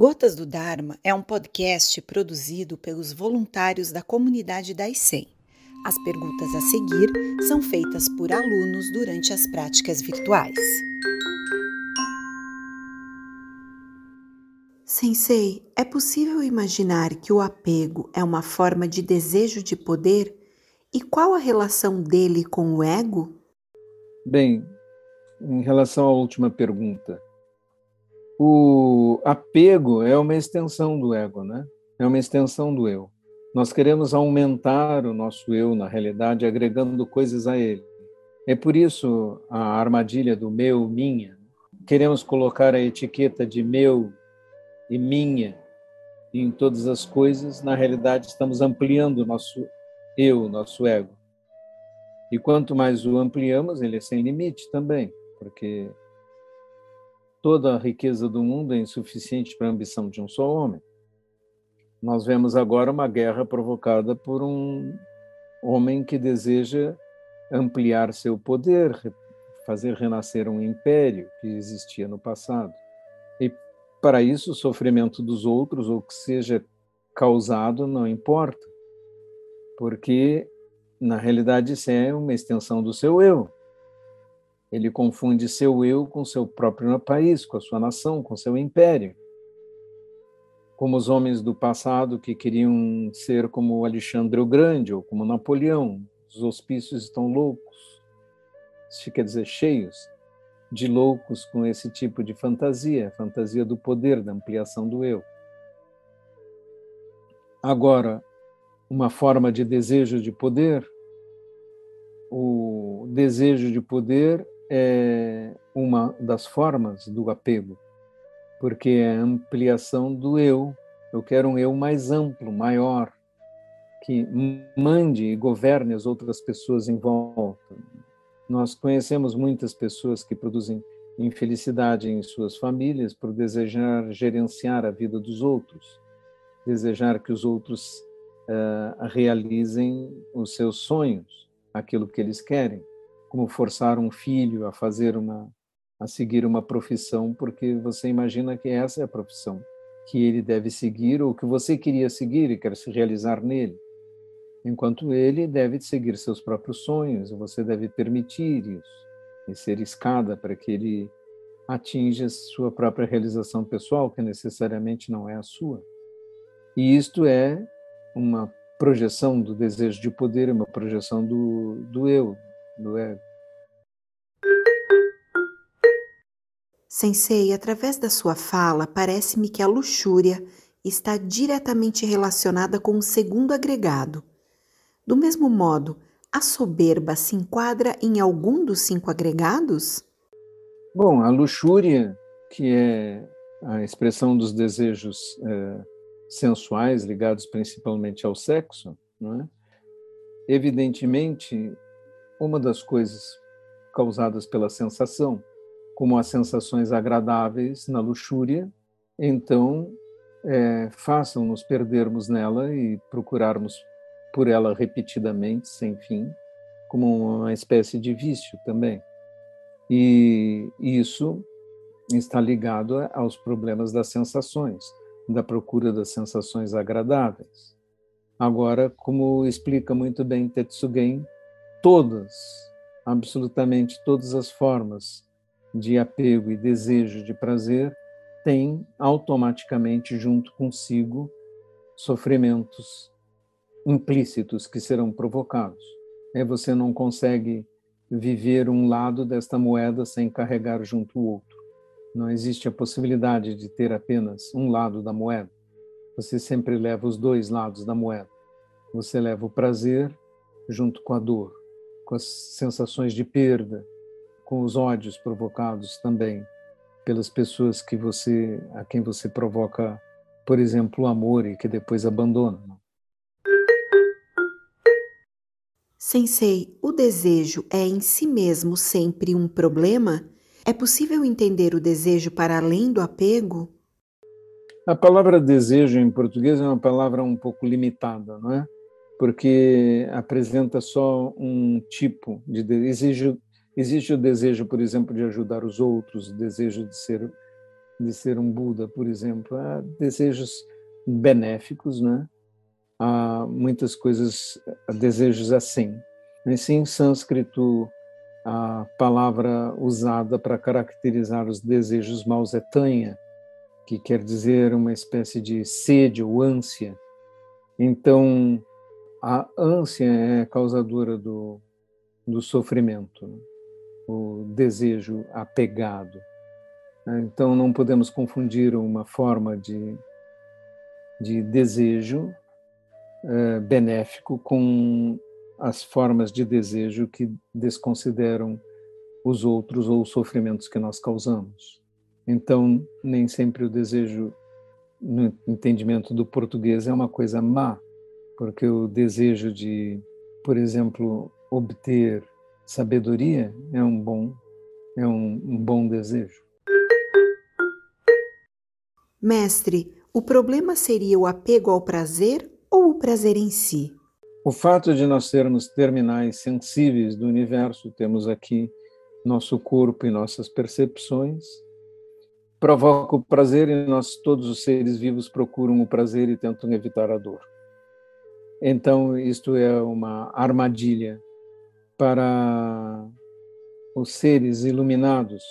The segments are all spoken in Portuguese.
Gotas do Dharma é um podcast produzido pelos voluntários da comunidade da ICEM. As perguntas a seguir são feitas por alunos durante as práticas virtuais. Sensei, é possível imaginar que o apego é uma forma de desejo de poder? E qual a relação dele com o ego? Bem, em relação à última pergunta, o apego é uma extensão do ego, né? É uma extensão do eu. Nós queremos aumentar o nosso eu na realidade, agregando coisas a ele. É por isso a armadilha do meu, minha. Queremos colocar a etiqueta de meu e minha em todas as coisas. Na realidade, estamos ampliando o nosso eu, nosso ego. E quanto mais o ampliamos, ele é sem limite também, porque toda a riqueza do mundo é insuficiente para a ambição de um só homem. Nós vemos agora uma guerra provocada por um homem que deseja ampliar seu poder, fazer renascer um império que existia no passado. E para isso, o sofrimento dos outros, ou que seja causado, não importa, porque na realidade isso é uma extensão do seu eu. Ele confunde seu eu com seu próprio país, com a sua nação, com seu império. Como os homens do passado que queriam ser como Alexandre o Grande ou como Napoleão, os hospícios estão loucos, isso quer dizer cheios de loucos com esse tipo de fantasia, fantasia do poder, da ampliação do eu. Agora, uma forma de desejo de poder, o desejo de poder é uma das formas do apego, porque é a ampliação do eu. Eu quero um eu mais amplo, maior, que mande e governe as outras pessoas em volta. Nós conhecemos muitas pessoas que produzem infelicidade em suas famílias por desejar gerenciar a vida dos outros, desejar que os outros uh, realizem os seus sonhos, aquilo que eles querem como forçar um filho a fazer uma a seguir uma profissão porque você imagina que essa é a profissão que ele deve seguir ou que você queria seguir e quer se realizar nele. Enquanto ele deve seguir seus próprios sonhos, você deve permitir isso e ser escada para que ele atinja sua própria realização pessoal, que necessariamente não é a sua. E isto é uma projeção do desejo de poder, uma projeção do, do eu, do ego. Sensei, através da sua fala, parece-me que a luxúria está diretamente relacionada com o segundo agregado. Do mesmo modo, a soberba se enquadra em algum dos cinco agregados? Bom, a luxúria, que é a expressão dos desejos é, sensuais ligados principalmente ao sexo, é? evidentemente uma das coisas causadas pela sensação, como as sensações agradáveis na luxúria, então é, façam-nos perdermos nela e procurarmos por ela repetidamente, sem fim, como uma espécie de vício também. E isso está ligado aos problemas das sensações, da procura das sensações agradáveis. Agora, como explica muito bem Tetsugen, todas, absolutamente todas as formas de apego e desejo de prazer têm automaticamente junto consigo sofrimentos implícitos que serão provocados. É você não consegue viver um lado desta moeda sem carregar junto o outro. Não existe a possibilidade de ter apenas um lado da moeda. Você sempre leva os dois lados da moeda. Você leva o prazer junto com a dor com as sensações de perda, com os ódios provocados também pelas pessoas que você a quem você provoca, por exemplo, o amor e que depois abandona. Sensei, o desejo é em si mesmo sempre um problema? É possível entender o desejo para além do apego? A palavra desejo em português é uma palavra um pouco limitada, não é? Porque apresenta só um tipo de desejo. Existe o desejo, por exemplo, de ajudar os outros, o desejo de ser de ser um Buda, por exemplo, há desejos benéficos, né? Há muitas coisas, há desejos assim. Assim, em sânscrito, a palavra usada para caracterizar os desejos maus é tanha, que quer dizer uma espécie de sede ou ânsia. Então, a ânsia é causadora do, do sofrimento, né? o desejo apegado. Então, não podemos confundir uma forma de, de desejo é, benéfico com as formas de desejo que desconsideram os outros ou os sofrimentos que nós causamos. Então, nem sempre o desejo, no entendimento do português, é uma coisa má, porque o desejo de, por exemplo, obter sabedoria é um bom, é um, um bom desejo. Mestre, o problema seria o apego ao prazer ou o prazer em si? O fato de nós sermos terminais sensíveis do universo, temos aqui nosso corpo e nossas percepções, provoca o prazer e nós, todos os seres vivos, procuram o prazer e tentam evitar a dor. Então, isto é uma armadilha para os seres iluminados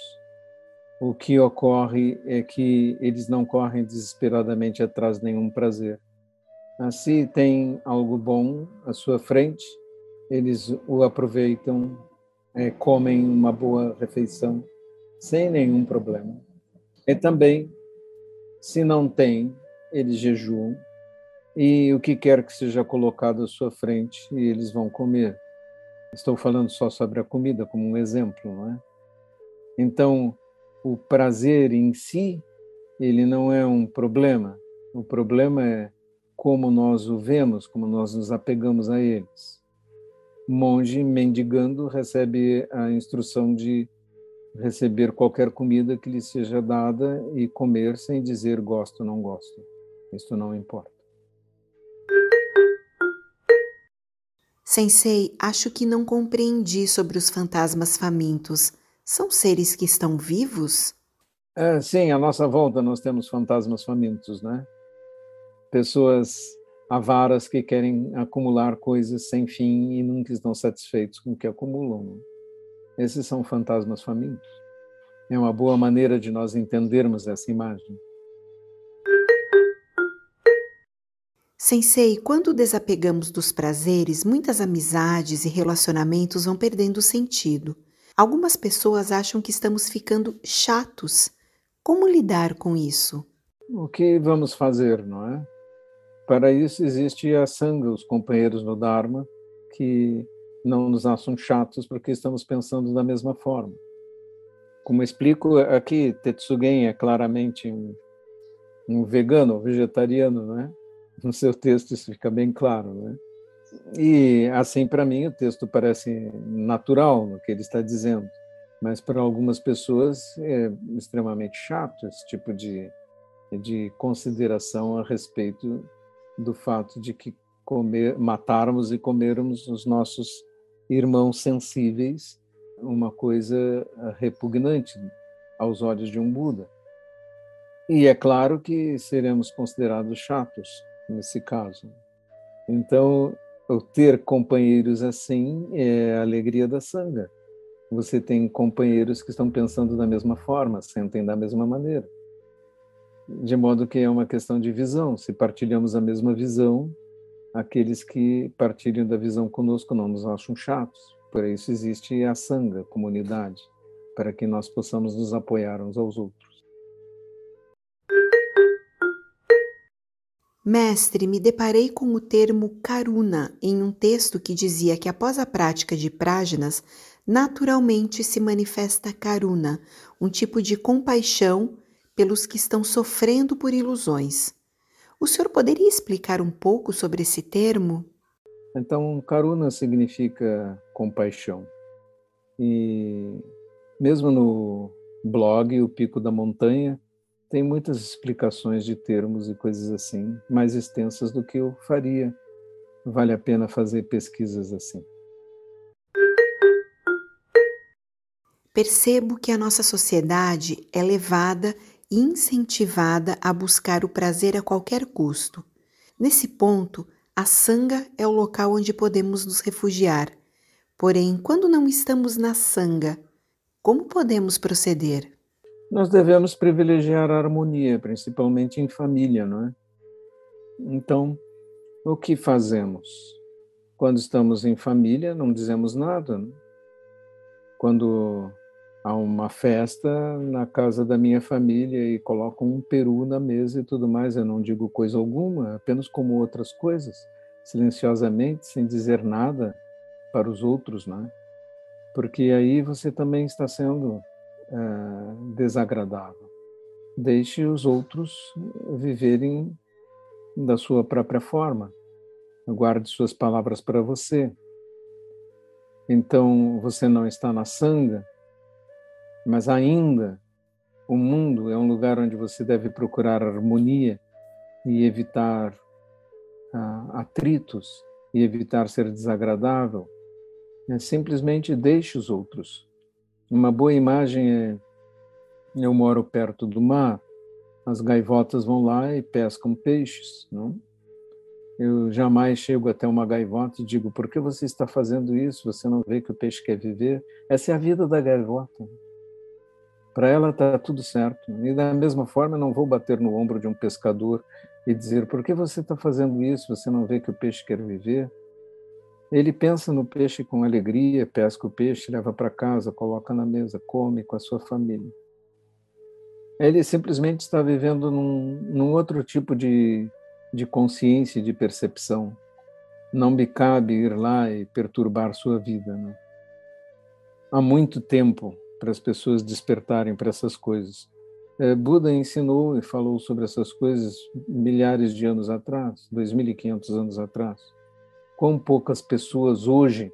o que ocorre é que eles não correm desesperadamente atrás de nenhum prazer. Se tem algo bom à sua frente, eles o aproveitam, é, comem uma boa refeição sem nenhum problema. E também, se não tem, eles jejuam e o que quer que seja colocado à sua frente, eles vão comer. Estou falando só sobre a comida como um exemplo, não é? Então, o prazer em si, ele não é um problema. O problema é como nós o vemos, como nós nos apegamos a eles. Monge mendigando recebe a instrução de receber qualquer comida que lhe seja dada e comer sem dizer gosto ou não gosto. Isso não importa. Sensei, acho que não compreendi sobre os fantasmas famintos. São seres que estão vivos? É, sim, à nossa volta nós temos fantasmas famintos, né? Pessoas avaras que querem acumular coisas sem fim e nunca estão satisfeitos com o que acumulam. Esses são fantasmas famintos. É uma boa maneira de nós entendermos essa imagem. Sensei, quando desapegamos dos prazeres, muitas amizades e relacionamentos vão perdendo sentido. Algumas pessoas acham que estamos ficando chatos. Como lidar com isso? O que vamos fazer, não é? Para isso existe a Sangha, os companheiros no Dharma, que não nos acham chatos porque estamos pensando da mesma forma. Como explico aqui, Tetsugen é claramente um, um vegano, vegetariano, né? No seu texto isso fica bem claro, né? E assim, para mim, o texto parece natural no que ele está dizendo, mas para algumas pessoas é extremamente chato esse tipo de, de consideração a respeito do fato de que comer, matarmos e comermos os nossos irmãos sensíveis, uma coisa repugnante aos olhos de um Buda. E é claro que seremos considerados chatos nesse caso. Então, o ter companheiros assim é a alegria da sanga. Você tem companheiros que estão pensando da mesma forma, sentem da mesma maneira. De modo que é uma questão de visão. Se partilhamos a mesma visão, aqueles que partilham da visão conosco não nos acham chatos. Por isso existe a sanga, comunidade, para que nós possamos nos apoiar uns aos outros. Mestre, me deparei com o termo karuna em um texto que dizia que após a prática de práginas, naturalmente se manifesta karuna, um tipo de compaixão pelos que estão sofrendo por ilusões. O senhor poderia explicar um pouco sobre esse termo? Então, karuna significa compaixão. E mesmo no blog O Pico da Montanha, tem muitas explicações de termos e coisas assim, mais extensas do que eu faria. Vale a pena fazer pesquisas assim. Percebo que a nossa sociedade é levada e incentivada a buscar o prazer a qualquer custo. Nesse ponto, a sanga é o local onde podemos nos refugiar. Porém, quando não estamos na sanga, como podemos proceder? Nós devemos privilegiar a harmonia, principalmente em família, não é? Então, o que fazemos? Quando estamos em família, não dizemos nada. Né? Quando há uma festa na casa da minha família e colocam um peru na mesa e tudo mais, eu não digo coisa alguma, apenas como outras coisas, silenciosamente, sem dizer nada para os outros, né? Porque aí você também está sendo é, desagradável. Deixe os outros viverem da sua própria forma. Guarde suas palavras para você. Então, você não está na sanga, mas ainda o mundo é um lugar onde você deve procurar harmonia e evitar ah, atritos e evitar ser desagradável. É, simplesmente deixe os outros. Uma boa imagem é: eu moro perto do mar, as gaivotas vão lá e pescam peixes, não? Eu jamais chego até uma gaivota e digo: por que você está fazendo isso? Você não vê que o peixe quer viver? Essa é a vida da gaivota. Para ela está tudo certo. E da mesma forma, não vou bater no ombro de um pescador e dizer: por que você está fazendo isso? Você não vê que o peixe quer viver? Ele pensa no peixe com alegria, pesca o peixe, leva para casa, coloca na mesa, come com a sua família. Ele simplesmente está vivendo num, num outro tipo de, de consciência e de percepção. Não me cabe ir lá e perturbar sua vida. Né? Há muito tempo para as pessoas despertarem para essas coisas. É, Buda ensinou e falou sobre essas coisas milhares de anos atrás, 2.500 anos atrás. Quão poucas pessoas hoje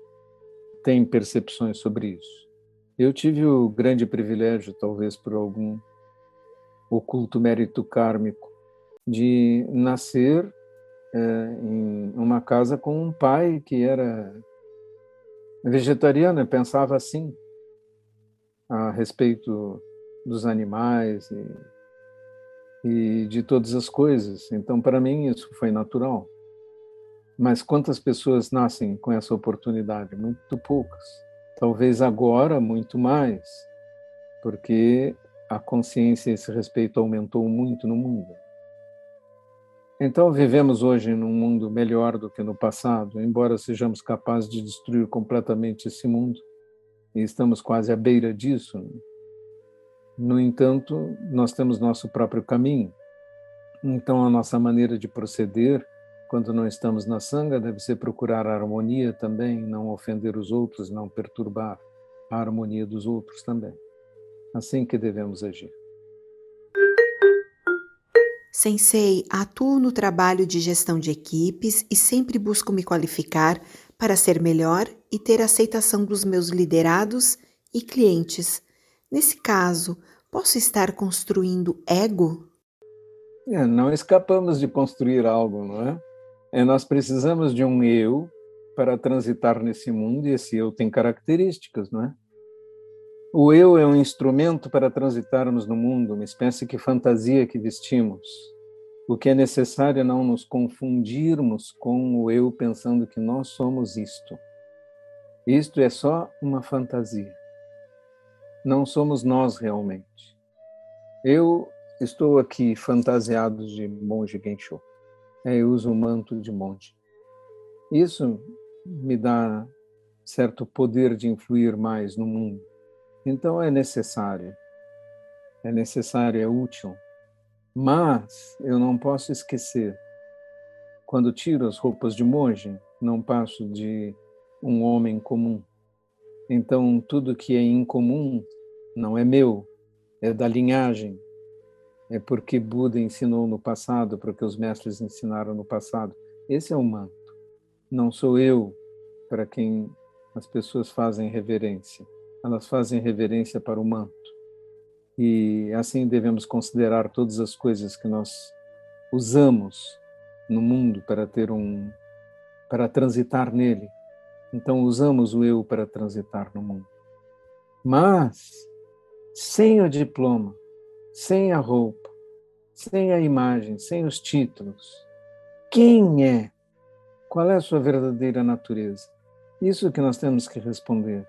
têm percepções sobre isso. Eu tive o grande privilégio, talvez por algum oculto mérito kármico, de nascer é, em uma casa com um pai que era vegetariano, pensava assim a respeito dos animais e, e de todas as coisas. Então, para mim, isso foi natural. Mas quantas pessoas nascem com essa oportunidade? Muito poucas. Talvez agora, muito mais, porque a consciência a esse respeito aumentou muito no mundo. Então, vivemos hoje num mundo melhor do que no passado, embora sejamos capazes de destruir completamente esse mundo, e estamos quase à beira disso. Né? No entanto, nós temos nosso próprio caminho. Então, a nossa maneira de proceder, quando não estamos na sanga, deve ser procurar a harmonia também, não ofender os outros, não perturbar a harmonia dos outros também. Assim que devemos agir. Sensei, atuo no trabalho de gestão de equipes e sempre busco me qualificar para ser melhor e ter aceitação dos meus liderados e clientes. Nesse caso, posso estar construindo ego? É, não escapamos de construir algo, não é? É? Nós precisamos de um eu para transitar nesse mundo e esse eu tem características, não é? O eu é um instrumento para transitarmos no mundo, uma espécie de fantasia que vestimos. O que é necessário é não nos confundirmos com o eu pensando que nós somos isto. Isto é só uma fantasia. Não somos nós realmente. Eu estou aqui fantasiado de monge Gensho. É, eu uso o manto de monge. Isso me dá certo poder de influir mais no mundo então é necessário, é necessário, é útil. Mas eu não posso esquecer, quando tiro as roupas de monge, não passo de um homem comum. Então tudo que é incomum não é meu, é da linhagem. É porque Buda ensinou no passado, porque os mestres ensinaram no passado. Esse é o manto. Não sou eu para quem as pessoas fazem reverência elas fazem reverência para o manto. E assim devemos considerar todas as coisas que nós usamos no mundo para ter um para transitar nele. Então usamos o eu para transitar no mundo. Mas sem o diploma, sem a roupa, sem a imagem, sem os títulos. Quem é? Qual é a sua verdadeira natureza? Isso que nós temos que responder.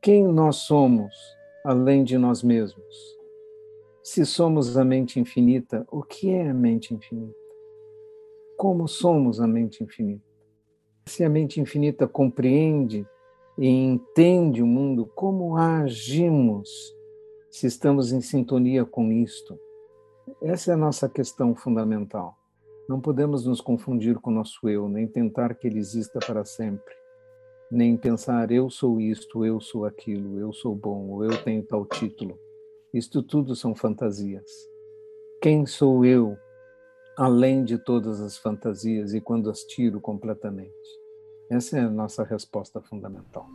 Quem nós somos além de nós mesmos? Se somos a mente infinita, o que é a mente infinita? Como somos a mente infinita? Se a mente infinita compreende e entende o mundo, como agimos se estamos em sintonia com isto? Essa é a nossa questão fundamental. Não podemos nos confundir com o nosso eu, nem tentar que ele exista para sempre, nem pensar eu sou isto, eu sou aquilo, eu sou bom, ou eu tenho tal título. Isto tudo são fantasias. Quem sou eu, além de todas as fantasias e quando as tiro completamente? Essa é a nossa resposta fundamental.